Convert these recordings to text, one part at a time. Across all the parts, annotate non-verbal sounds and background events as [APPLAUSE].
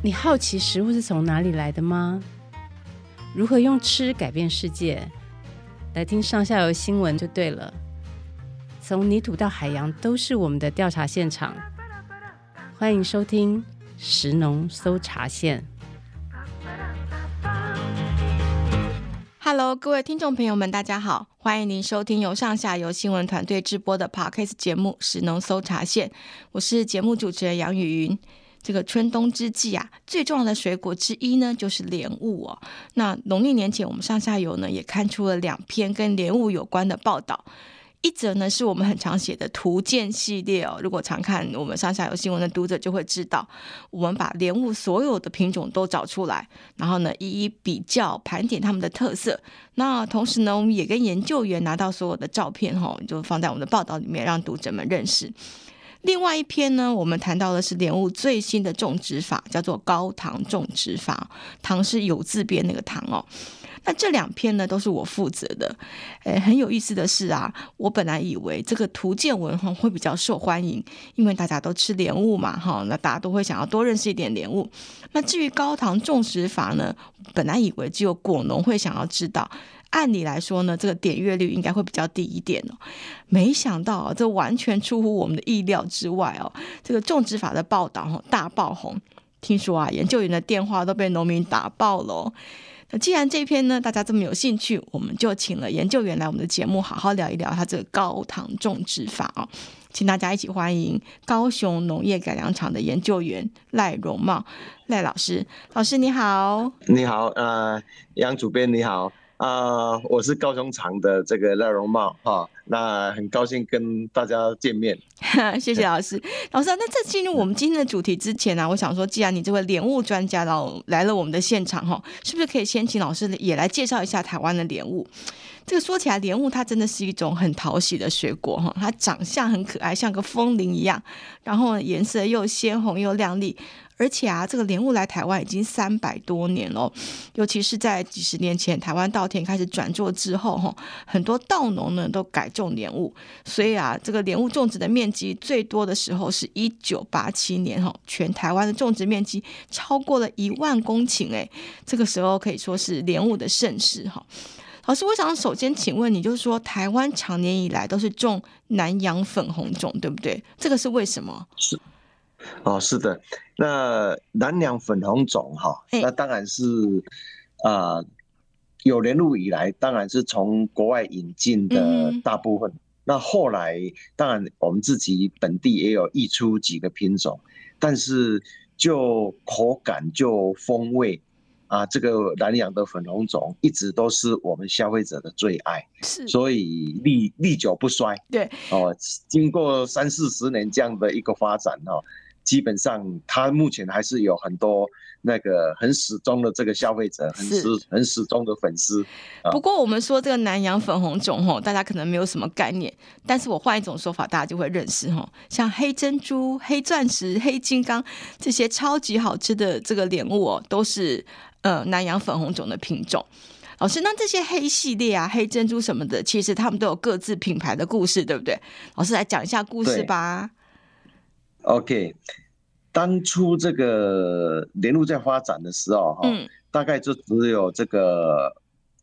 你好奇食物是从哪里来的吗？如何用吃改变世界？来听上下游新闻就对了。从泥土到海洋，都是我们的调查现场。欢迎收听食农搜查线。Hello，各位听众朋友们，大家好，欢迎您收听由上下游新闻团队制播的 Podcast 节目《食农搜查线》，我是节目主持人杨雨云。这个春冬之际啊，最重要的水果之一呢，就是莲雾哦。那农历年前，我们上下游呢也刊出了两篇跟莲雾有关的报道。一则呢是我们很常写的图鉴系列哦。如果常看我们上下游新闻的读者就会知道，我们把莲雾所有的品种都找出来，然后呢一一比较盘点它们的特色。那同时呢，我们也跟研究员拿到所有的照片哈、哦，就放在我们的报道里面，让读者们认识。另外一篇呢，我们谈到的是莲雾最新的种植法，叫做高糖种植法，糖是有字边那个糖哦。那这两篇呢，都是我负责的。诶，很有意思的是啊，我本来以为这个图鉴文哈会比较受欢迎，因为大家都吃莲雾嘛，哈，那大家都会想要多认识一点莲雾。那至于高糖种植法呢，本来以为只有果农会想要知道。按理来说呢，这个点阅率应该会比较低一点哦。没想到啊，这完全出乎我们的意料之外哦。这个种植法的报道哦，大爆红。听说啊，研究员的电话都被农民打爆了。那既然这篇呢，大家这么有兴趣，我们就请了研究员来我们的节目，好好聊一聊他这个高糖种植法哦。请大家一起欢迎高雄农业改良场的研究员赖荣茂赖老师。老师你好。你好，呃，杨主编你好。啊、我是高雄场的这个赖荣茂哈，那很高兴跟大家见面。[LAUGHS] 谢谢老师，老师，那在进入我们今天的主题之前呢、我想说，既然你这位莲雾专家到来了我们的现场哈，是不是可以先请老师也来介绍一下台湾的莲雾？这个说起来，莲雾它真的是一种很讨喜的水果哈，它长相很可爱，像个风铃一样，然后颜色又鲜红又亮丽。而且啊，这个莲雾来台湾已经三百多年了，尤其是在几十年前台湾稻田开始转作之后，哈，很多稻农呢都改种莲雾，所以啊，这个莲雾种植的面积最多的时候是一九八七年，哈，全台湾的种植面积超过了一万公顷，哎，这个时候可以说是莲雾的盛世，哈。老师，我想首先请问你，就是说台湾长年以来都是种南洋粉红种，对不对？这个是为什么？是。哦，是的，那南洋粉红种哈，那当然是啊、呃，有莲雾以来，当然是从国外引进的大部分。嗯、那后来，当然我们自己本地也有溢出几个品种，但是就口感、就风味啊，这个南洋的粉红种一直都是我们消费者的最爱，是，所以历历久不衰。对，哦，经过三四十年这样的一个发展哦。基本上，他目前还是有很多那个很始终的这个消费者，很始很始终的粉丝。不过，我们说这个南洋粉红种吼，大家可能没有什么概念。但是我换一种说法，大家就会认识吼，像黑珍珠、黑钻石、黑金刚这些超级好吃的这个莲雾哦，都是呃南洋粉红种的品种。老师，那这些黑系列啊、黑珍珠什么的，其实他们都有各自品牌的故事，对不对？老师来讲一下故事吧。OK，当初这个莲雾在发展的时候，哈、嗯，大概就只有这个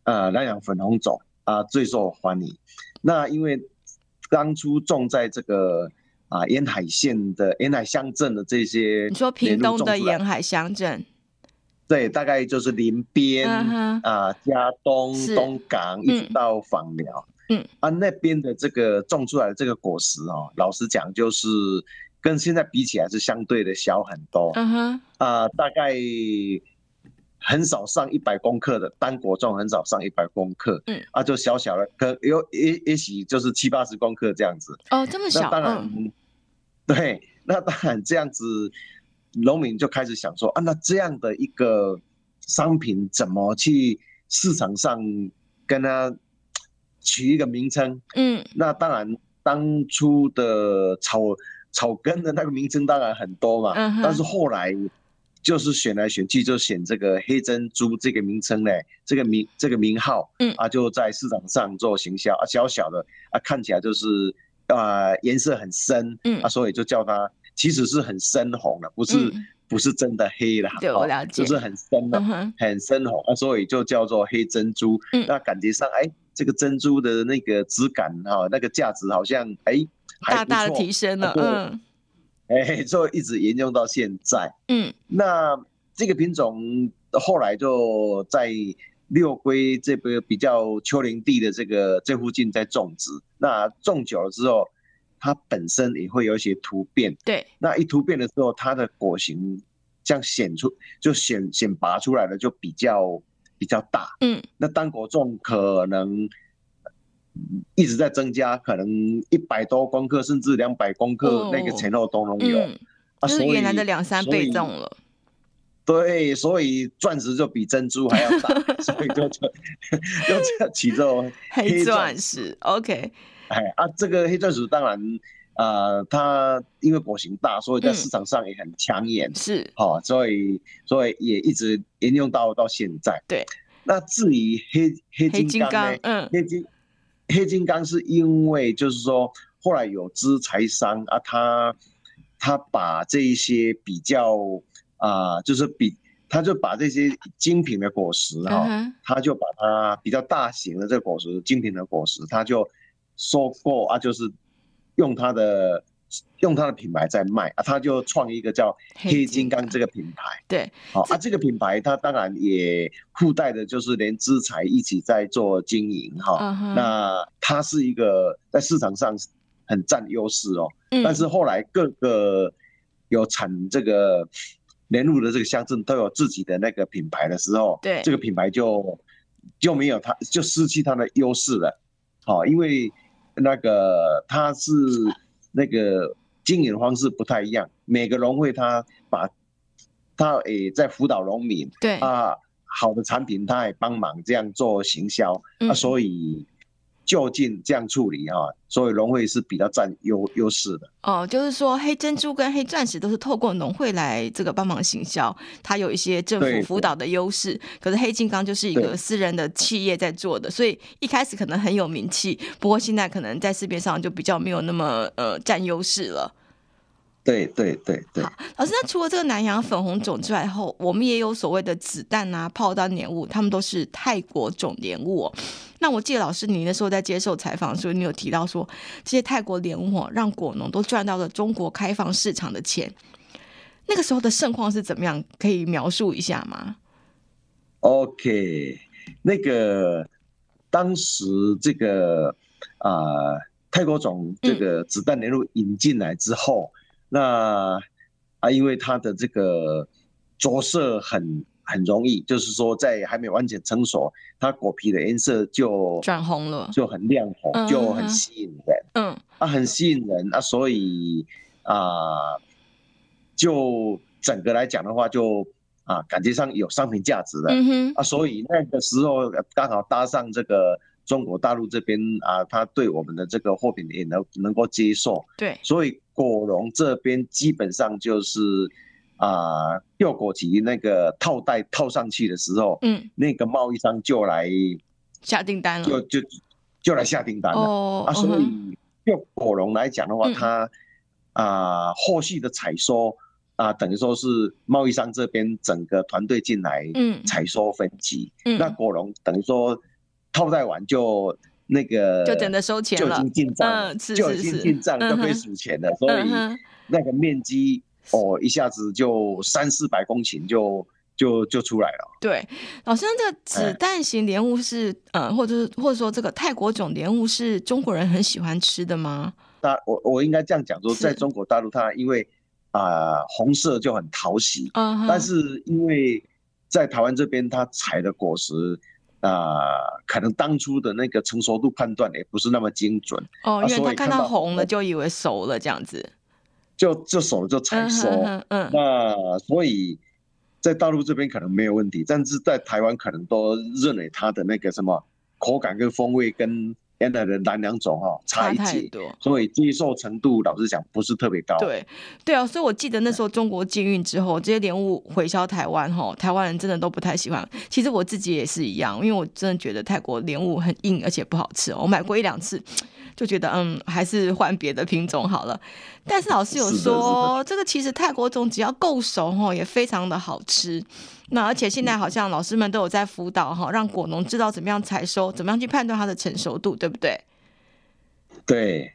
呃南洋粉红种啊最受欢迎。那因为当初种在这个啊沿海县的沿海乡镇的这些，你说屏东的沿海乡镇，对，大概就是林边、嗯、啊佳冬、东港一直到枋寮，嗯，啊那边的这个种出来的这个果实哦，老实讲就是。跟现在比起来是相对的小很多，嗯哼，啊，大概很少上一百公克的单果重，很少上一百公克，嗯，啊，就小小的，可有也也许就是七八十公克这样子，哦，这么小，当然，嗯、对，那当然这样子，农民就开始想说，啊，那这样的一个商品怎么去市场上跟他取一个名称？嗯，那当然当初的草。草根的那个名称当然很多嘛，但是后来就是选来选去就选这个黑珍珠这个名称呢，这个名这个名号，嗯。啊就在市场上做行销啊，小小的啊看起来就是啊颜色很深，嗯。啊所以就叫它其实是很深红的，不是不是真的黑啦，对，我了解，就是很深的、嗯，很深红啊，所以就叫做黑珍珠。嗯、那感觉上，哎，这个珍珠的那个质感哈，那个价值好像哎，大大的提升了，嗯，哎，[LAUGHS] 就一直沿用到现在。嗯，那这个品种后来就在六龟这个比较丘陵地的这个这附近在种植，那种久了之后。它本身也会有一些突变，对，那一突变的时候，它的果形这样显出就显显拔出来的就比较比较大，嗯，那单果种可能一直在增加，可能一百多公克甚至两百公克那个前后都能有，嗯、啊，就是原来的两三倍重了。对，所以钻石就比珍珠还要大，[LAUGHS] 所以就就就起这黑钻石，OK。哎啊，这个黑钻石当然，呃，它因为果形大，所以在市场上也很抢眼，嗯、是，好、哦，所以所以也一直沿用到到现在。对，那至于黑黑金刚呢？嗯，黑金黑金刚是因为就是说后来有资财商啊，他他把这一些比较啊、呃，就是比他就把这些精品的果实哈、嗯，他就把它比较大型的这个果实，精品的果实，他就。收购啊，就是用他的用他的品牌在卖啊，他就创一个叫黑金刚这个品牌。对，好啊，这个品牌它当然也附带的就是连资材一起在做经营哈、uh-huh。那它是一个在市场上很占优势哦。但是后来各个有产这个莲雾的这个乡镇都有自己的那个品牌的时候，对，这个品牌就就没有它就失去它的优势了。好，因为。那个它是那个经营方式不太一样，每个农会他把他诶在辅导农民，对啊，好的产品他也帮忙这样做行销，啊，所以。就近这样处理啊，所以农会是比较占优优势的。哦，就是说黑珍珠跟黑钻石都是透过农会来这个帮忙行销，它有一些政府辅导的优势。可是黑金刚就是一个私人的企业在做的，所以一开始可能很有名气，不过现在可能在市面上就比较没有那么呃占优势了。对对对对。好，老师，那除了这个南洋粉红种之外后，我们也有所谓的子弹啊、炮弹莲雾，他们都是泰国种莲雾。那我记得老师，你那时候在接受采访的时候，你有提到说，这些泰国莲雾让果农都赚到了中国开放市场的钱。那个时候的盛况是怎么样？可以描述一下吗？OK，那个当时这个啊、呃，泰国种这个子弹莲雾引进来之后，嗯、那啊，因为它的这个着色很。很容易，就是说在还没有完全成熟，它果皮的颜色就转红了，就很亮红，嗯、就很吸引人。嗯，啊，很吸引人啊，所以啊、呃，就整个来讲的话就，就啊，感觉上有商品价值的。嗯哼，啊，所以那个时候刚好搭上这个中国大陆这边啊，他对我们的这个货品也能能够接受。对，所以果农这边基本上就是。啊，吊果期那个套袋套上去的时候，嗯，那个贸易商就来下订单了，就就就来下订单了。哦，啊，所以就果农来讲的话，他、嗯、啊后续的采收啊，等于说是贸易商这边整个团队进来，嗯，采收分级，嗯，那果农等于说套袋完就那个就等着收钱了，就已经进账，嗯，就已经进账就可以数钱了，所以那个面积。哦，一下子就三四百公顷就就就出来了。对，老师，这个子弹型莲雾是、欸，呃，或者是或者说这个泰国种莲雾是中国人很喜欢吃的吗？那我我应该这样讲说，在中国大陆，它因为啊、呃、红色就很讨喜，嗯、uh-huh，但是因为在台湾这边，它采的果实啊、呃，可能当初的那个成熟度判断也不是那么精准。哦，因为他看到红了就以为熟了这样子。就就熟了就采收，嗯，嗯，那所以在大陆这边可能没有问题，但是在台湾可能都认为它的那个什么口感跟风味跟原来的蓝两种哈差一截，所以接受程度老实讲不是特别高。对对啊，所以我记得那时候中国禁运之后，这些莲雾回销台湾哈，台湾人真的都不太喜欢。其实我自己也是一样，因为我真的觉得泰国莲雾很硬而且不好吃，我买过一两次。就觉得嗯，还是换别的品种好了。但是老师有说，这个其实泰国种只要够熟哈，也非常的好吃。那而且现在好像老师们都有在辅导哈，让果农知道怎么样采收，怎么样去判断它的成熟度，对不对？对，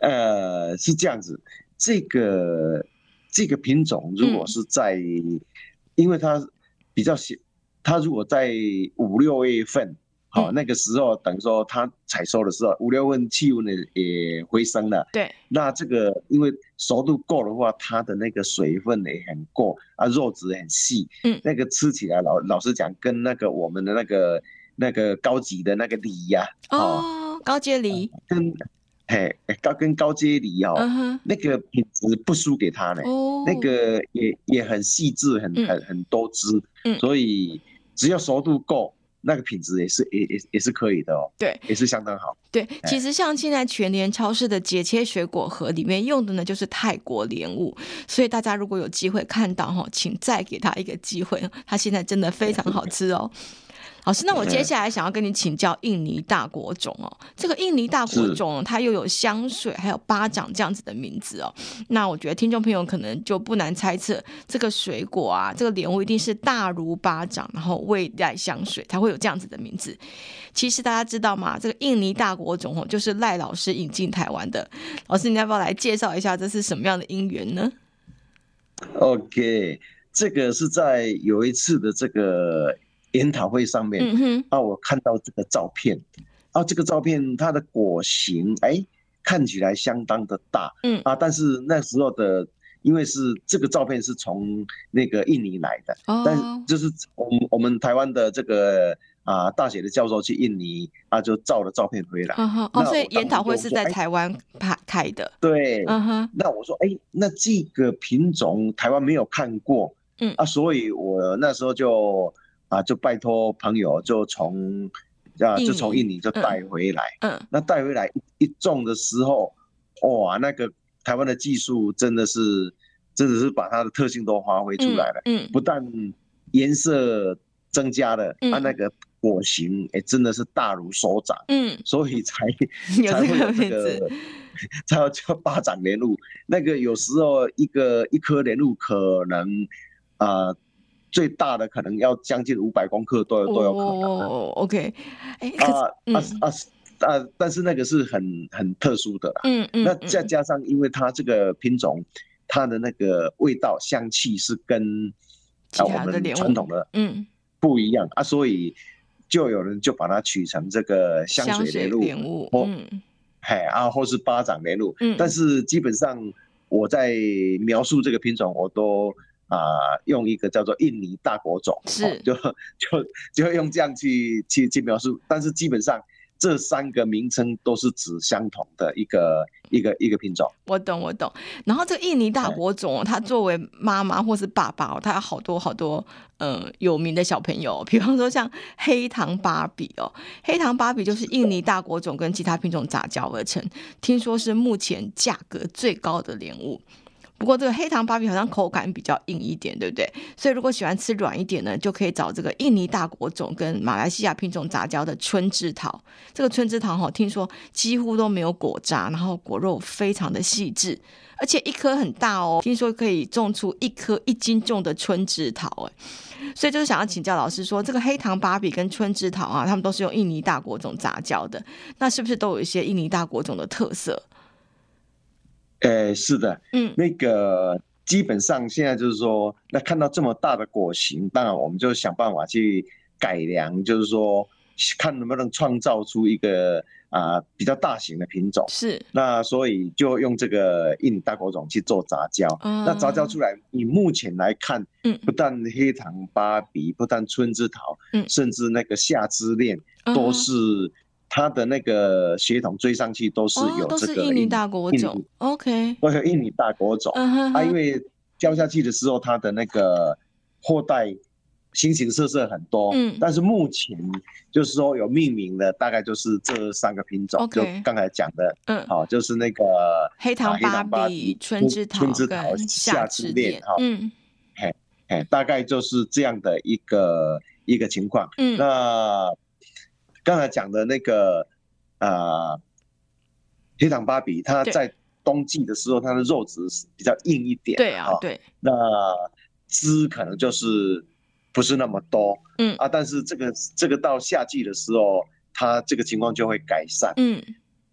呃，是这样子。这个这个品种如果是在，嗯、因为它比较小，它如果在五六月份，好、嗯、那个时候，等于说它采收的时候，五六月份气温呢也回升了。对，那这个因为熟度够的话，它的那个水分也很够啊，肉质很细。嗯，那个吃起来老老实讲，跟那个我们的那个那个高级的那个梨呀、啊，哦，高阶梨跟。嘿，高跟高阶梨哦，uh huh. 那个品质不输给他呢，oh. 那个也也很细致，很很很多汁，嗯，所以只要熟度够，那个品质也是也也也是可以的哦，对，也是相当好。对，其实像现在全联超市的节切水果盒里面用的呢，就是泰国莲雾，所以大家如果有机会看到哈，请再给他一个机会，他现在真的非常好吃哦。老师，那我接下来想要跟你请教印尼大果种哦。这个印尼大果种，它又有香水，还有巴掌这样子的名字哦。那我觉得听众朋友可能就不难猜测，这个水果啊，这个莲雾一定是大如巴掌，然后味带香水，才会有这样子的名字。其实大家知道吗？这个印尼大果种哦，就是赖老师引进台湾的。老师，你要不要来介绍一下，这是什么样的因缘呢？OK，这个是在有一次的这个。研讨会上面，嗯，啊，我看到这个照片，啊，这个照片它的果形，哎，看起来相当的大，嗯，啊，但是那时候的，因为是这个照片是从那个印尼来的，哦，但就是我们我们台湾的这个啊大学的教授去印尼啊，就照了照片回来，哦，哦，所以研讨会是在台湾拍开的，对，嗯哼，那我说，哎，那这个品种台湾没有看过，嗯，啊，所以我那时候就。啊，就拜托朋友，就从啊，就从印尼就带回来。嗯，嗯，那带回来一一种的时候，哇，那个台湾的技术真的是，真的是把它的特性都发挥出来了。嗯，嗯，不但颜色增加了，它、那个果形也真的是大如手掌。嗯，所以才 [LAUGHS] 才会有这个，[LAUGHS] 才要叫巴掌莲露。那个有时候一个一颗莲露可能啊。呃最大的可能要将近五百公克都有都有可能。哦，OK，哎，啊啊啊啊！但是那个是很很特殊的啦。嗯嗯。那再加上，因为它这个品种，它的那个味道香气是跟啊我们传统的嗯不一样啊，所以就有人就把它取成这个香水莲雾，嗯，嘿啊，或是巴掌莲雾。嗯。但是基本上我在描述这个品种，我都。啊、呃，用一个叫做印尼大果种，是、哦、就就就用这样去去去描述，但是基本上这三个名称都是指相同的一个一个一个品种。我懂我懂。然后这个印尼大果种，它作为妈妈或是爸爸，哦它有好多好多呃有名的小朋友，比方说像黑糖芭比哦，黑糖芭比就是印尼大果种跟其他品种杂交而成，听说是目前价格最高的莲雾。不过这个黑糖芭比好像口感比较硬一点，对不对？所以如果喜欢吃软一点呢，就可以找这个印尼大果种跟马来西亚品种杂交的春之桃。这个春之桃哈，听说几乎都没有果渣，然后果肉非常的细致，而且一颗很大哦，听说可以种出一颗一斤重的春之桃哎。所以就是想要请教老师说，这个黑糖芭比跟春之桃啊，他们都是用印尼大果种杂交的，那是不是都有一些印尼大果种的特色？诶，是的，嗯，那个基本上现在就是说，那看到这么大的果形，当然我们就想办法去改良，就是说看能不能创造出一个啊、呃、比较大型的品种。是，那所以就用这个印尼大果种去做杂交。嗯，那杂交出来，以目前来看，嗯，不但黑糖芭比，不但春之桃，嗯，甚至那个夏之恋都是。它的那个血统追上去都是有这个印尼大果种，OK，都有印尼大果种。啊，因为交下去的时候，它的那个货代形形色色很多。嗯，但是目前就是说有命名的，大概就是这三个品种，就刚才讲的，嗯，好，就是那个黑糖芭比、春之桃、春之桃、夏之恋，哈，嗯，嘿，嘿，大概就是这样的一个一个情况。嗯，那。刚才讲的那个，呃，黑糖芭比，它在冬季的时候，它的肉质是比较硬一点。对啊，对。那汁可能就是不是那么多。嗯啊，但是这个这个到夏季的时候，它这个情况就会改善。嗯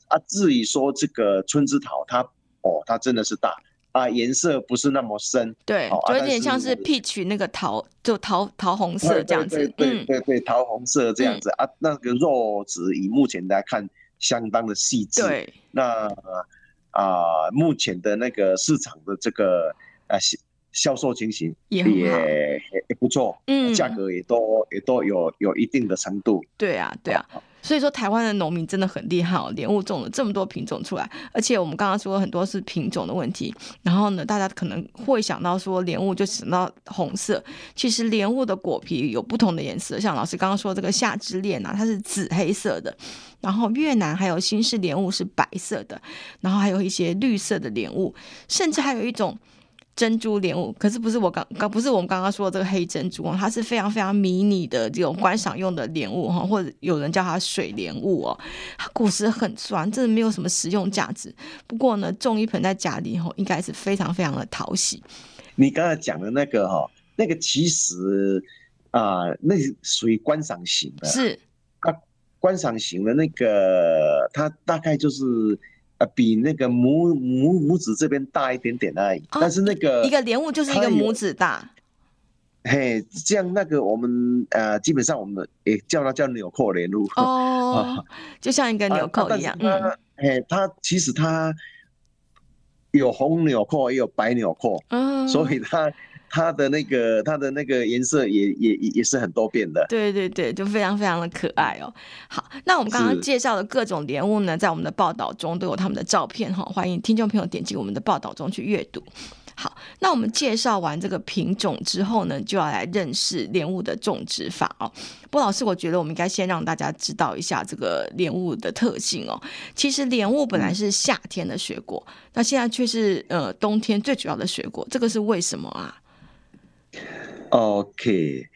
啊，至于说这个春之桃，它哦，它真的是大。啊，颜色不是那么深，对，就有点像是 peach 那个桃，就桃桃红色这样子，对对对对，桃红色这样子啊，那个肉质以目前来看相当的细致，对，那啊，目前的那个市场的这个啊销销售情形也也不错，嗯，价格也都也都有有一定的程度，对啊，对啊。所以说，台湾的农民真的很厉害哦，莲雾种了这么多品种出来，而且我们刚刚说很多是品种的问题。然后呢，大家可能会想到说莲雾就想到红色，其实莲雾的果皮有不同的颜色，像老师刚刚说这个夏之恋啊，它是紫黑色的，然后越南还有新式莲雾是白色的，然后还有一些绿色的莲雾，甚至还有一种。珍珠莲雾，可是不是我刚刚不是我们刚刚说的这个黑珍珠哦，它是非常非常迷你的这种观赏用的莲雾哈，或者有人叫它水莲雾哦。它果实很酸，真的没有什么食用价值。不过呢，种一盆在家里吼，应该是非常非常的讨喜。你刚才讲的那个哈，那个其实啊、呃，那属于观赏型的，是啊，观赏型的那个，它大概就是。呃，比那个拇拇拇指这边大一点点而已，哦、但是那个一个莲雾就是一个拇指大。嘿，这样那个我们呃，基本上我们也叫它叫纽扣莲雾哦，[LAUGHS] 啊、就像一个纽扣一样。嗯，嘿，它其实它有红纽扣，也有白纽扣，嗯，所以它。它的那个，它的那个颜色也也也是很多变的。对对对，就非常非常的可爱哦。好，那我们刚刚介绍的各种莲雾呢，在我们的报道中都有他们的照片哈，欢迎听众朋友点击我们的报道中去阅读。好，那我们介绍完这个品种之后呢，就要来认识莲雾的种植法哦。不老师，我觉得我们应该先让大家知道一下这个莲雾的特性哦。其实莲雾本来是夏天的水果，那现在却是呃冬天最主要的水果，这个是为什么啊？OK，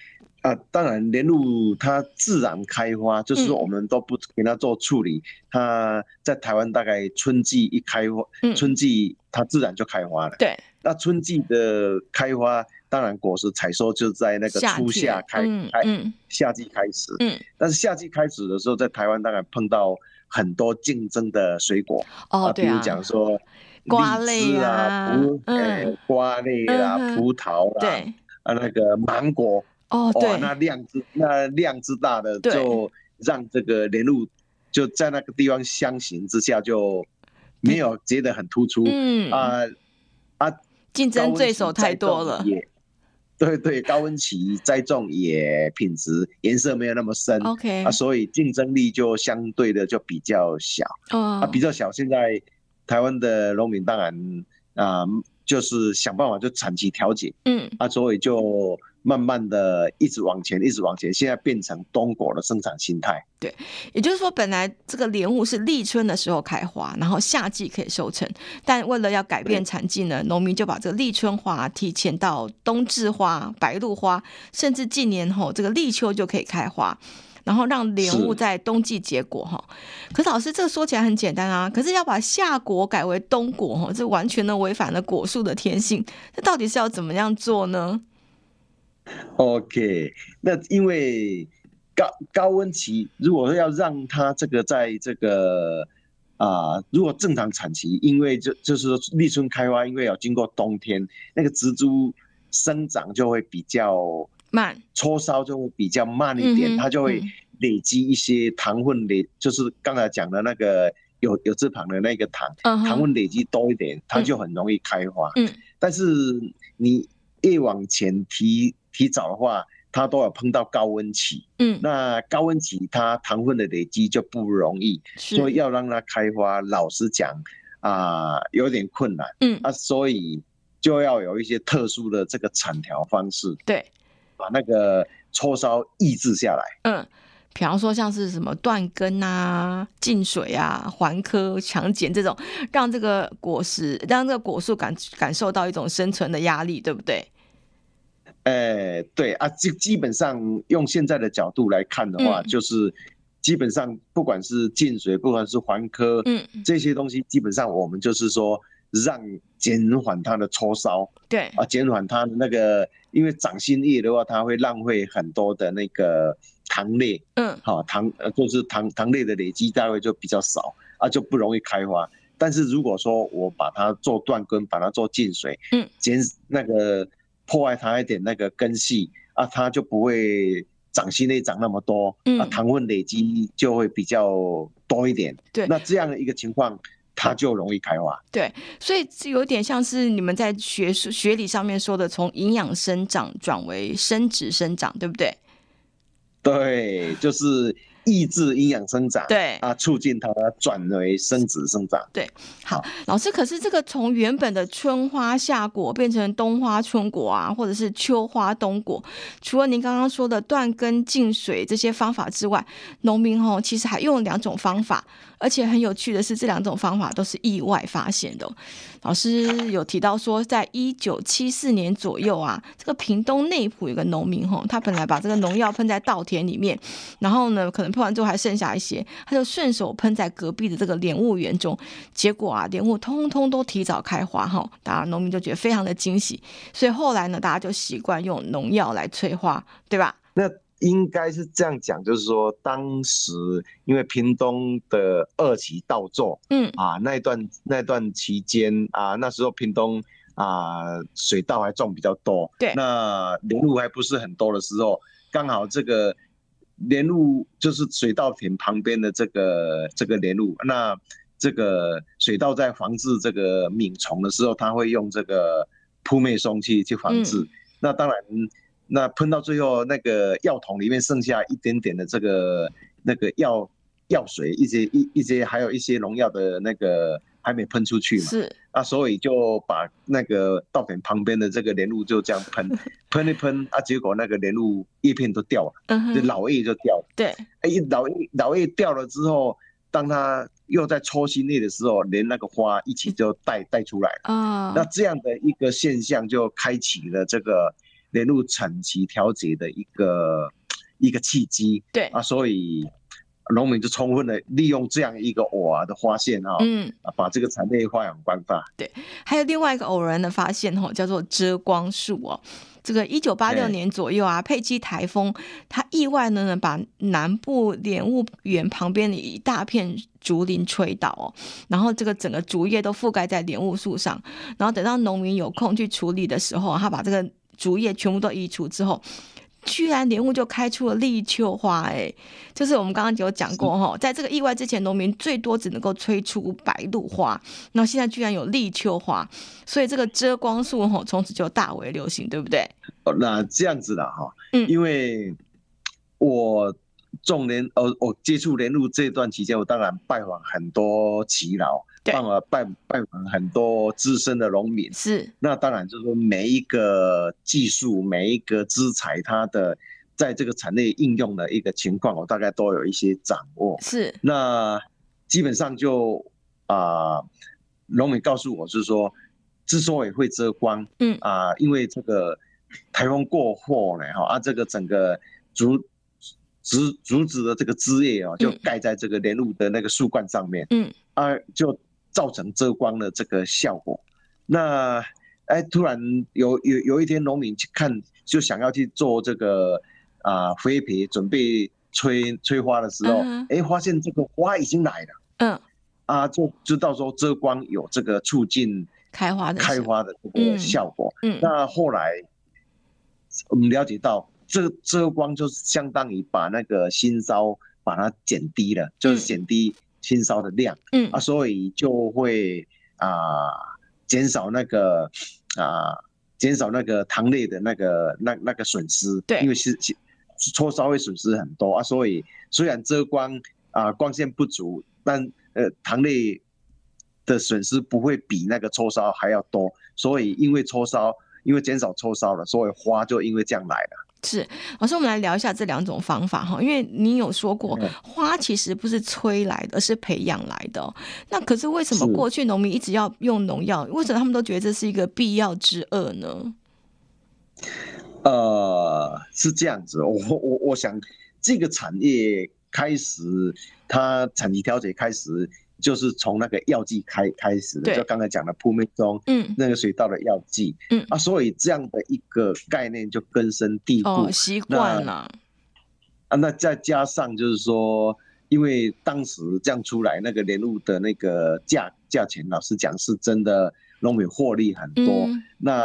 啊，当然莲雾它自然开花，就是说我们都不给它做处理，嗯、它在台湾大概春季一开花，嗯、春季它自然就开花了。对，那春季的开花，当然果实采收就在那个初夏开，嗯嗯、夏季开始。嗯，但是夏季开始的时候，在台湾大概碰到很多竞争的水果。哦，对啊，比如讲说瓜类啊，葡，嗯，瓜类啊，葡萄啦，对。啊，那个芒果哦，对，那量之那量之大的，就让这个莲雾就在那个地方相形之下就没有觉得很突出，嗯啊啊，竞争对手太多了，也对对，高温期栽种也品质颜色没有那么深，OK 啊，所以竞争力就相对的就比较小，啊比较小。现在台湾的农民当然啊。就是想办法就产期调节，嗯啊，所以就慢慢的一直往前，一直往前，现在变成冬果的生产形态。对，也就是说，本来这个莲雾是立春的时候开花，然后夏季可以收成，但为了要改变产季呢，农民就把这个立春花提前到冬至花、白露花，甚至近年后这个立秋就可以开花。然后让莲雾在冬季结果哈，可是老师这个说起来很简单啊，可是要把夏果改为冬果哈，这完全的违反了果树的天性，这到底是要怎么样做呢？OK，那因为高高温期，如果要让它这个在这个啊、呃，如果正常产期，因为就就是说立春开花，因为要经过冬天，那个植株生长就会比较。慢，搓烧就会比较慢一点，嗯、它就会累积一些糖分累，嗯、就是刚才讲的那个有有字旁的那个糖，嗯、糖分累积多一点，它就很容易开花。嗯，但是你越往前提提早的话，它都要碰到高温期。嗯，那高温期它糖分的累积就不容易，所以要让它开花，老实讲啊、呃，有点困难。嗯，啊，所以就要有一些特殊的这个产条方式。对。把那个抽烧抑制下来。嗯，比方说像是什么断根啊、浸水啊、环科强碱这种，让这个果实、让这个果树感感受到一种生存的压力，对不对？哎、欸，对啊，基基本上用现在的角度来看的话，嗯、就是基本上不管是进水，不管是环科，嗯，这些东西基本上我们就是说让减缓它的抽烧，对啊，减缓它的那个，因为长新叶的话，它会浪费很多的那个糖类，嗯，好糖呃就是糖糖类的累积单位就比较少啊，就不容易开花。但是如果说我把它做断根，把它做浸水，嗯，减那个破坏它一点那个根系啊，它就不会。长新叶长那么多，嗯，啊，糖分累积就会比较多一点。对，那这样的一个情况，它就容易开花。对，所以有点像是你们在学术学理上面说的，从营养生长转为生殖生长，对不对？对，就是。抑制营养生长，对啊，促进它转为生殖生长。对，好，老师，可是这个从原本的春花夏果变成冬花春果啊，或者是秋花冬果，除了您刚刚说的断根净水这些方法之外，农民吼其实还用了两种方法，而且很有趣的是，这两种方法都是意外发现的。老师有提到说，在一九七四年左右啊，这个屏东内埔有个农民吼，他本来把这个农药喷在稻田里面，然后呢，可能喷完之后还剩下一些，他就顺手喷在隔壁的这个莲雾园中，结果啊，莲雾通通都提早开花哈，大家农民就觉得非常的惊喜，所以后来呢，大家就习惯用农药来催花，对吧？那。应该是这样讲，就是说，当时因为屏东的二期稻作，嗯。啊，那一段那段期间啊，那时候屏东啊水稻还种比较多，对，那莲雾还不是很多的时候，刚好这个莲雾就是水稻田旁边的这个这个莲雾，那这个水稻在防治这个敏虫的时候，它会用这个扑灭松去去防治，嗯、那当然。那喷到最后，那个药桶里面剩下一点点的这个那个药药水，一些一一些还有一些农药的那个还没喷出去嘛？是啊，所以就把那个稻田旁边的这个莲雾就这样喷，喷一喷啊，结果那个莲雾叶片都掉了，老叶就掉了。对，哎，老叶老叶掉了之后，当它又在抽新叶的时候，连那个花一起就带带出来了。啊，那这样的一个现象就开启了这个。连入产期调节的一个一个契机，对啊，所以农民就充分的利用这样一个偶然的发现啊，嗯，把这个产业发扬光大。对，还有另外一个偶然的发现哦，叫做遮光树哦。这个一九八六年左右啊，佩姬台风，它意外呢呢把南部莲雾园旁边的一大片竹林吹倒哦，然后这个整个竹叶都覆盖在莲雾树上，然后等到农民有空去处理的时候，他把这个。竹叶全部都移除之后，居然莲雾就开出了立秋花，哎，就是我们刚刚有讲过哈，在这个意外之前，农民最多只能够催出白露花，那现在居然有立秋花，所以这个遮光树哈，从此就大为流行，对不对？哦，那这样子的哈，嗯，因为我种莲，呃，我接触莲雾这段期间，我当然拜访很多耆老。办了拜拜访很多资深的农民，是。那当然就是说每一个技术每一个资材，它的在这个产业应用的一个情况，我大概都有一些掌握。是。那基本上就啊，农、呃、民告诉我是说，之所以会遮光，嗯。啊、呃，因为这个台风过后呢，哈啊，这个整个竹竹竹子的这个枝叶啊，就盖在这个莲雾的那个树冠上面，嗯。啊就。造成遮光的这个效果，那哎，突然有有有一天农民去看，就想要去做这个啊飞皮，准备催催花的时候，哎、嗯，发现这个花已经来了，嗯，啊，就知道说遮光有这个促进开花的开花的这个效果，嗯，嗯，那后来我们了解到，这个遮光就是相当于把那个新梢把它减低了，就是减低。新烧的量，嗯啊，所以就会啊减少那个啊减少那个糖类的那个那那个损失，对，因为是抽烧会损失很多啊，所以虽然遮光啊光线不足，但呃糖类的损失不会比那个抽烧还要多，所以因为抽烧因为减少抽烧了，所以花就因为这样来了。是，老师，我们来聊一下这两种方法哈，因为你有说过，花其实不是催来的，而是培养来的。那可是为什么过去农民一直要用农药？为什么他们都觉得这是一个必要之恶呢？呃，是这样子，我我我想这个产业开始它产地调节开始。就是从那个药剂开开始的，就刚才讲的扑灭中，嗯，那个水稻的药剂，嗯。啊，所以这样的一个概念就根深蒂固，哦，习惯了。啊，那再加上就是说，因为当时这样出来，那个莲雾的那个价价钱，老实讲是真的农民获利很多。嗯、那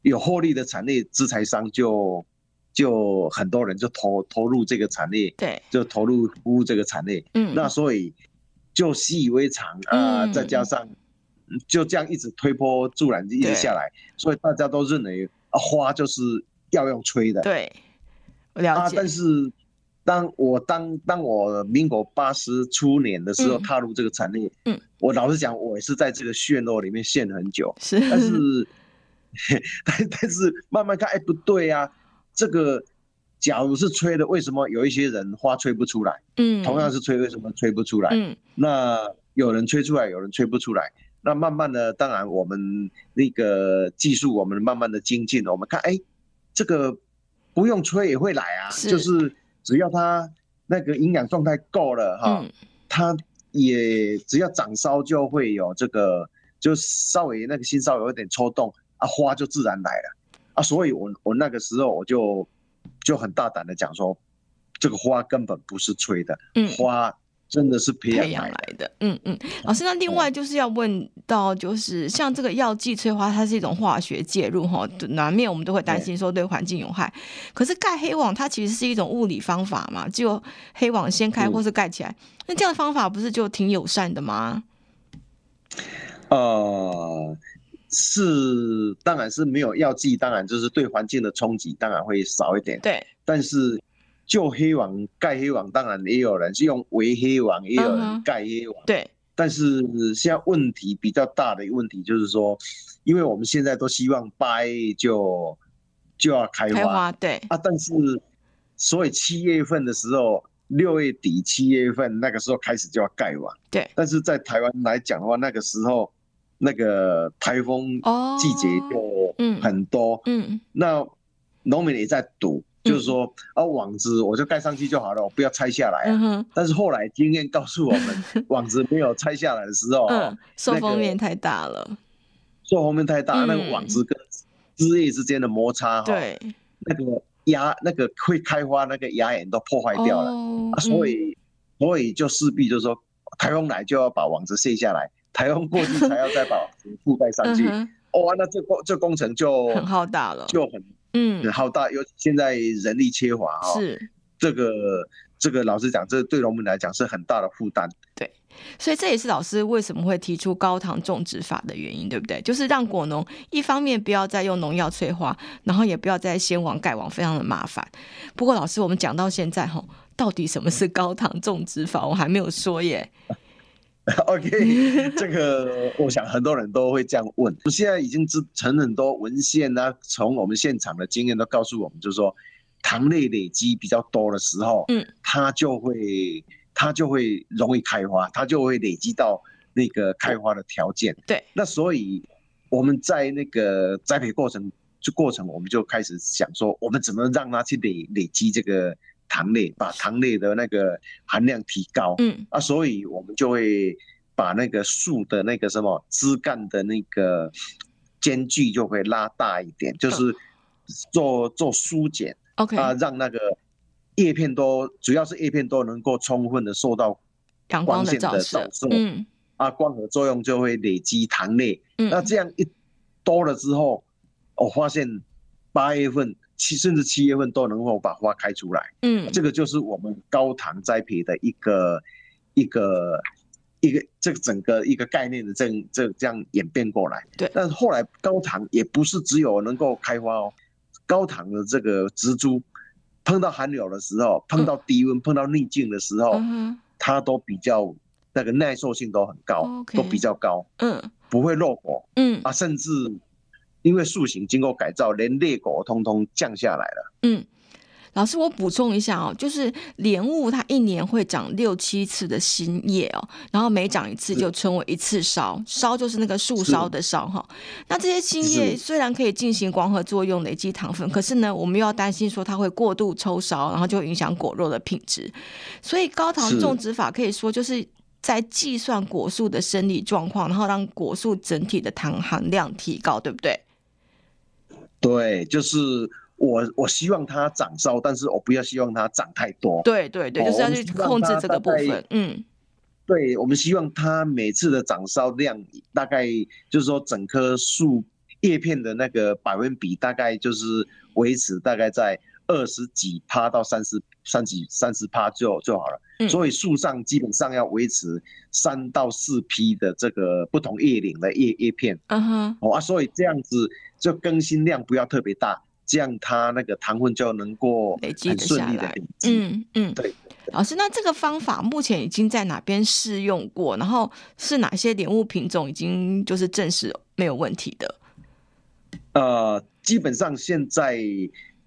有获利的产业，制材商就就很多人就投投入这个产业，对，就投入服务这个产业，嗯，那所以。就习以为常啊、呃，再加上就这样一直推波助澜，一直下来，所以大家都认为啊，花就是要用吹的。对，了解。啊、但是当我当当我民国八十初年的时候踏入这个产业，嗯，我老实讲，我也是在这个漩涡里面陷很久。是，但是 [LAUGHS] 但但是慢慢看，哎，不对啊，这个。假如是吹的，为什么有一些人花吹不出来？嗯，同样是吹，为什么吹不出来？嗯，那有人吹出来，有人吹不出来。那慢慢的，当然我们那个技术，我们慢慢的精进。我们看，哎，这个不用吹也会来啊，是就是只要它那个营养状态够了哈，它也只要长梢就会有这个，就稍微那个心稍微有一点抽动啊，花就自然来了啊。所以我我那个时候我就。就很大胆的讲说，这个花根本不是吹的，嗯，花真的是培养来的，嗯嗯。老师，那另外就是要问到，就是像这个药剂催花，它是一种化学介入哈，难免我们都会担心说对环境有害。可是盖黑网它其实是一种物理方法嘛，就黑网掀开或是盖起来，那这样的方法不是就挺友善的吗？呃。是，当然是没有药剂，当然就是对环境的冲击当然会少一点。对，但是就黑网盖黑网，当然也有人是用围黑网，也有人盖黑网。对，但是现在问题比较大的一个问题就是说，因为我们现在都希望八月就就要开花，开花对啊，但是所以七月份的时候，六月底七月份那个时候开始就要盖网。对，但是在台湾来讲的话，那个时候。那个台风季节就很多，哦、嗯，嗯那农民也在赌，嗯、就是说啊，网子我就盖上去就好了，我不要拆下来啊。嗯、但是后来经验告诉我们，[LAUGHS] 网子没有拆下来的时候，嗯，受风面太大了，受风面太大，那个网子跟枝叶之间的摩擦，对，那个芽那个会开花那个芽眼都破坏掉了，所以所以就势必就是说，台风来就要把网子卸下来。台风过去才要再把覆盖上去，哦，那这工这工程就很浩大了，就很嗯很浩大，尤其现在人力缺乏啊，是这个这个老实讲，这对农民来讲是很大的负担。对，所以这也是老师为什么会提出高糖种植法的原因，对不对？就是让果农一方面不要再用农药催化，然后也不要再先网盖网，非常的麻烦。不过老师，我们讲到现在哈，到底什么是高糖种植法，我还没有说耶。[LAUGHS] OK，[LAUGHS] 这个我想很多人都会这样问。我现在已经知成很多文献啊，从我们现场的经验都告诉我们，就是说糖类累积比较多的时候，嗯，它就会它就会容易开花，它就会累积到那个开花的条件。对，那所以我们在那个栽培过程就过程，我们就开始想说，我们怎么让它去累累积这个。糖类，把糖类的那个含量提高，嗯。啊，所以我们就会把那个树的那个什么枝干的那个间距就会拉大一点，就是做做疏剪，OK。啊，让那个叶片都主要是叶片都能够充分的受到阳光线的照射，嗯。啊，光合作用就会累积糖类，嗯，那这样一多了之后，我发现八月份。七甚至七月份都能够把花开出来，嗯，这个就是我们高糖栽培的一个一个一个这个整个一个概念的这这这样演变过来。对，但是后来高糖也不是只有能够开花哦，高糖的这个植株碰到寒流的时候，碰到低温，碰到逆境的时候，它都比较那个耐受性都很高，都比较高，嗯，不会落果，嗯。啊，甚至。因为树形经过改造，连裂果通通降下来了。嗯，老师，我补充一下哦，就是莲雾它一年会长六七次的新叶哦，然后每长一次就称为一次烧，烧就是那个树梢的烧哈。那这些新叶虽然可以进行光合作用累积糖分，可是呢，我们又要担心说它会过度抽烧，然后就会影响果肉的品质。所以高糖种植法可以说就是在计算果树的生理状况，然后让果树整体的糖含量提高，对不对？对，就是。我我希望它长梢，但是我不要希望它长太多。对对对，就是要去控制这个部分。嗯，对，我们希望它每次的长梢量大概就是说整棵树叶片的那个百分比大概就是维持大概在二十几趴到三十三几三十趴就就好了。嗯，所以树上基本上要维持三到四批的这个不同叶龄的叶叶片。嗯哼，哦啊，所以这样子就更新量不要特别大。这样它那个糖分就能够累积下来。嗯嗯，对。老师，那这个方法目前已经在哪边试用过？然后是哪些莲雾品种已经就是证实没有问题的？呃，基本上现在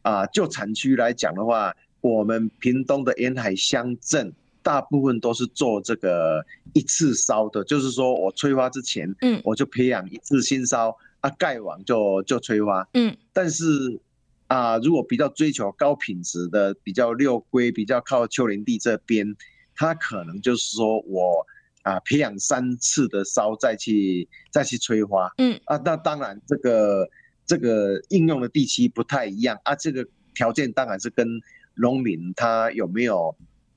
啊、呃，就产区来讲的话，我们屏东的沿海乡镇大部分都是做这个一次烧的，就是说我催花之前，嗯，我就培养一次新烧，啊，盖网就就催花，嗯，但是。啊、呃，如果比较追求高品质的，比较六龟，比较靠丘陵地这边，它可能就是说我啊、呃、培养三次的烧再去再去催花，嗯。啊，那当然这个这个应用的地区不太一样。啊，这个条件当然是跟农民他有没有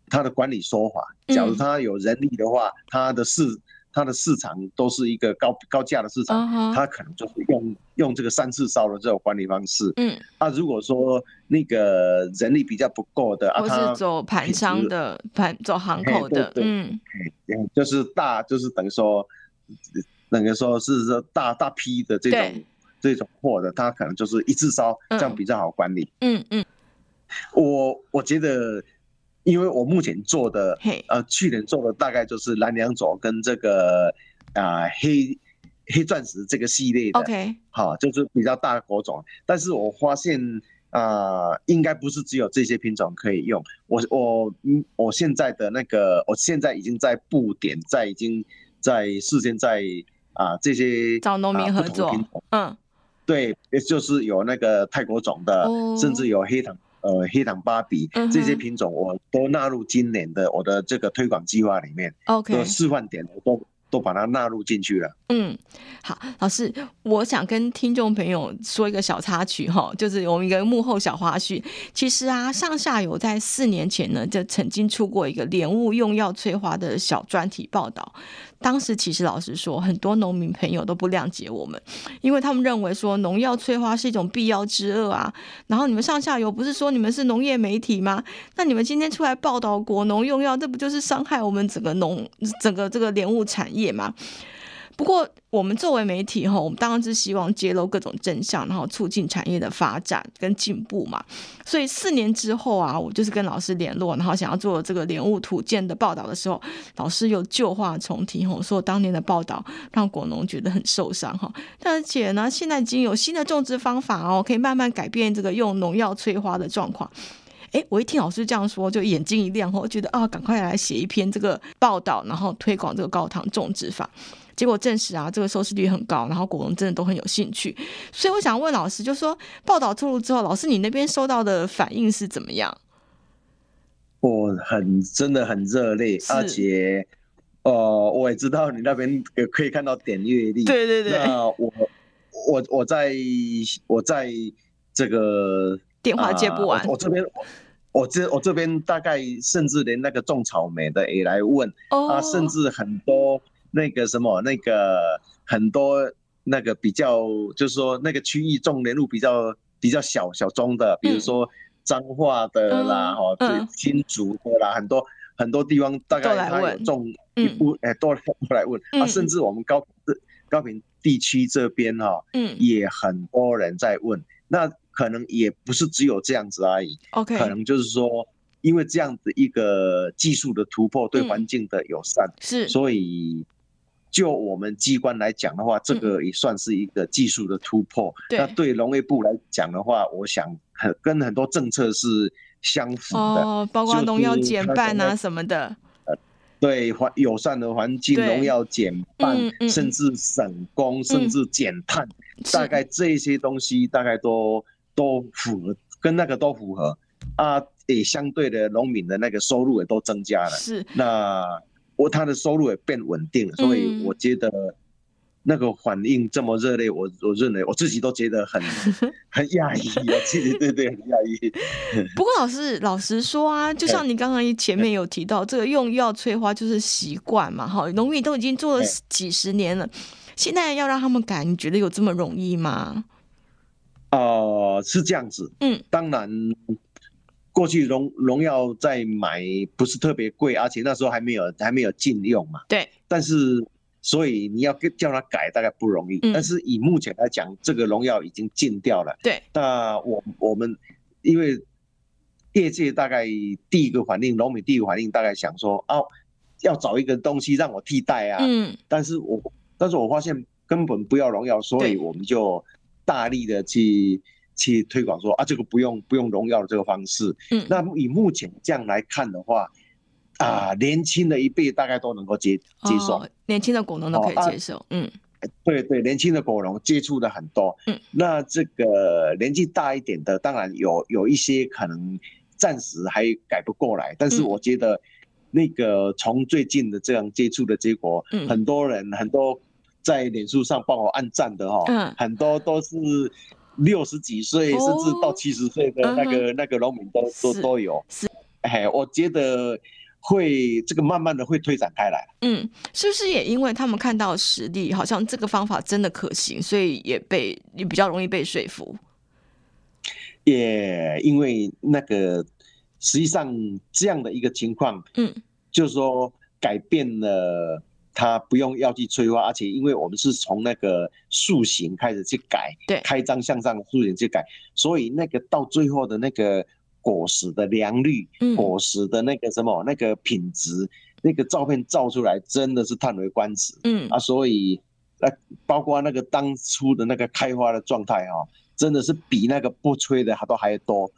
他的管理说法，假如他有人力的话，他的市他的市场都是一个高高价的市场，他可能就是用用这个三次烧的这种管理方式。嗯，啊，如果说那个人力比较不够的，或是走盘商的盘走行口的，嗯，就是大就是等于说，等于说是说大大批的这种这种货的，它可能就是一次烧，这样比较好管理。嗯嗯，我我觉得。因为我目前做的.呃，去年做的大概就是蓝两种跟这个啊、呃、黑黑钻石这个系列的，OK，好，就是比较大的果种。但是我发现啊、呃，应该不是只有这些品种可以用。我我嗯，我现在的那个，我现在已经在布点，在已经在事先在啊、呃、这些找农民合作，嗯，对，就是有那个泰国种的，oh. 甚至有黑糖。呃，黑糖芭比这些品种，我都纳入今年的我的这个推广计划里面。OK，示范点我都都把它纳入进去了。嗯，好，老师，我想跟听众朋友说一个小插曲哈，就是我们一个幕后小花絮。其实啊，上下游在四年前呢，就曾经出过一个莲雾用药催花的小专题报道。当时其实老实说，很多农民朋友都不谅解我们，因为他们认为说农药催花是一种必要之恶啊。然后你们上下游不是说你们是农业媒体吗？那你们今天出来报道果农用药，这不就是伤害我们整个农整个这个莲雾产业业嘛？不过，我们作为媒体哈，我们当然是希望揭露各种真相，然后促进产业的发展跟进步嘛。所以四年之后啊，我就是跟老师联络，然后想要做这个莲雾土建的报道的时候，老师又旧话重提吼，说当年的报道让果农觉得很受伤哈。而且呢，现在已经有新的种植方法哦，可以慢慢改变这个用农药催花的状况。哎，我一听老师这样说，就眼睛一亮，我觉得啊，赶快来写一篇这个报道，然后推广这个高糖种植法。结果证实啊，这个收视率很高，然后果农真的都很有兴趣。所以我想问老师，就说报道出炉之后，老师你那边收到的反应是怎么样？我很真的很热烈，而且哦、呃，我也知道你那边也可以看到点阅率。对对对。那我我我在我在这个电话接不完，呃、我，我这边我这我这边大概甚至连那个种草莓的也来问、oh. 啊，甚至很多。那个什么，那个很多那个比较，就是说那个区域种莲雾比较比较小小宗的，比如说彰化的啦，哈、新竹的啦，嗯、很多很多地方大概他有种一部，哎，都都来问、嗯、啊，甚至我们高高平地区这边哈，嗯，也很多人在问，那可能也不是只有这样子而已，OK，可能就是说，因为这样子一个技术的突破对环境的友善，是，所以。就我们机关来讲的话，这个也算是一个技术的突破。嗯、那对农业部来讲的话，我想很跟很多政策是相符的，哦，包括农药减半啊什么的。对环友善的环境，农药减半，嗯嗯、甚至省工，甚至减碳，嗯、大概这些东西大概都都符合，跟那个都符合啊。也相对的，农民的那个收入也都增加了。是，那我他的收入也变稳定了，所以我觉得那个反应这么热烈，我我认为我自己都觉得很 [LAUGHS] 很讶异，对对对，很讶异。不过老师老实说啊，就像你刚刚前面有提到，这个用药催花就是习惯嘛，哈，农民都已经做了几十年了，现在要让他们改，你觉得有这么容易吗？哦、呃，是这样子，嗯，当然。过去荣荣耀在买不是特别贵，而且那时候还没有还没有禁用嘛。对。但是，所以你要叫他改大概不容易。嗯。但是以目前来讲，这个荣耀已经禁掉了。对。那我我们因为业界大概第一个反应，农民第一个反应大概想说，哦，要找一个东西让我替代啊。嗯。但是我但是我发现根本不要荣耀，所以我们就大力的去。去推广说啊，这个不用不用荣耀的这个方式。嗯，那以目前这样来看的话，啊，年轻的一辈大概都能够接接受，哦、年轻的果农都可以接受。哦啊、嗯，对对，年轻的果农接触的很多。嗯，那这个年纪大一点的，当然有有一些可能暂时还改不过来，但是我觉得那个从最近的这样接触的结果，嗯，很多人很多在脸书上帮我按赞的哈，嗯，很多都是。六十几岁甚至到七十岁的那个、oh, 那个农民都都都有，是，哎，我觉得会这个慢慢的会推展开来。嗯，是不是也因为他们看到实力，好像这个方法真的可行，所以也被也比较容易被说服。也因为那个实际上这样的一个情况，嗯，就是说改变了。它不用药剂催花，而且因为我们是从那个塑形开始去改，对，开张向上的树形去改，所以那个到最后的那个果实的良率，嗯，果实的那个什么那个品质，那个照片照出来真的是叹为观止，嗯。啊，所以那包括那个当初的那个开花的状态哈，真的是比那个不催的还都还多，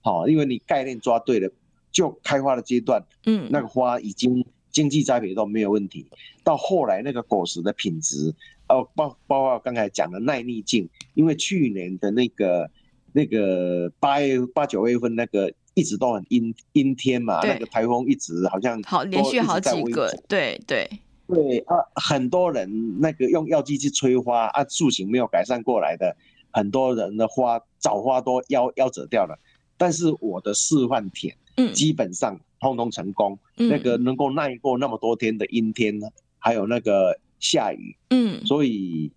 好，因为你概念抓对了，就开花的阶段，嗯，那个花已经。经济栽培都没有问题，到后来那个果实的品质，哦，包包括刚才讲的耐逆境，因为去年的那个那个八月八九月份那个一直都很阴阴天嘛，那个台风一直好像好连续好几个，对对。对啊，很多人那个用药剂去催花啊，树形没有改善过来的，很多人的花早花都夭夭折掉了，但是我的示范田，嗯，基本上。通通成功，嗯、那个能够耐过那么多天的阴天，还有那个下雨，嗯，所以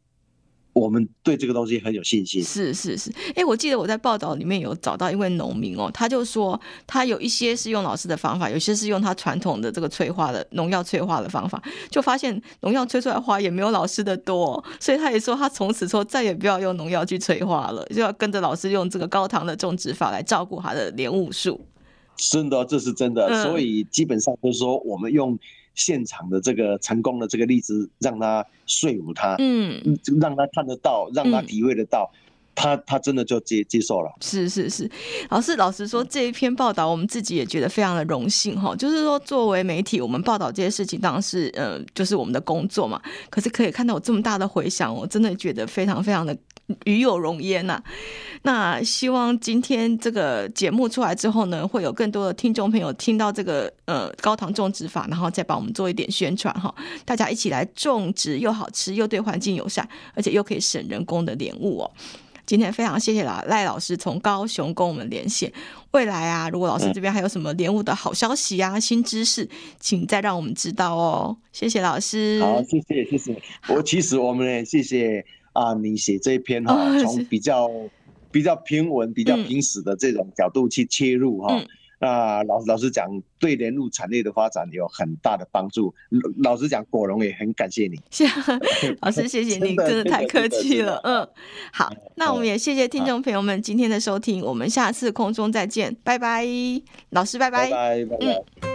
我们对这个东西很有信心。是是是，哎、欸，我记得我在报道里面有找到一位农民哦，他就说他有一些是用老师的方法，有些是用他传统的这个催化的农药催化的方法，就发现农药催出来花也没有老师的多，所以他也说他从此说再也不要用农药去催化了，就要跟着老师用这个高糖的种植法来照顾他的莲雾树。真的，这是真的，嗯、所以基本上就是说，我们用现场的这个成功的这个例子，让他说服他，嗯，让他看得到，让他体会得到，嗯、他他真的就接接受了。是是是，老师老实说，这一篇报道我们自己也觉得非常的荣幸哈。就是说，作为媒体，我们报道这些事情当然是，呃，就是我们的工作嘛。可是可以看到有这么大的回响，我真的觉得非常非常的。与有荣焉呐，那希望今天这个节目出来之后呢，会有更多的听众朋友听到这个呃高糖种植法，然后再帮我们做一点宣传哈，大家一起来种植又好吃又对环境友善，而且又可以省人工的莲雾哦。今天非常谢谢老赖老师从高雄跟我们连线，未来啊，如果老师这边还有什么莲雾的好消息啊、新知识，请再让我们知道哦。谢谢老师，好，谢谢谢谢。我其实我们也谢谢。啊，你写这一篇哈，从比较比较平稳、比较平实的这种角度去切入哈，那老老实讲，对莲雾产业的发展有很大的帮助。老实讲，果农也很感谢你。[LAUGHS] 老师，谢谢你，真的太客气了。嗯，好，那我们也谢谢听众朋友们今天的收听，我们下次空中再见，拜拜，老师，拜拜，拜拜，拜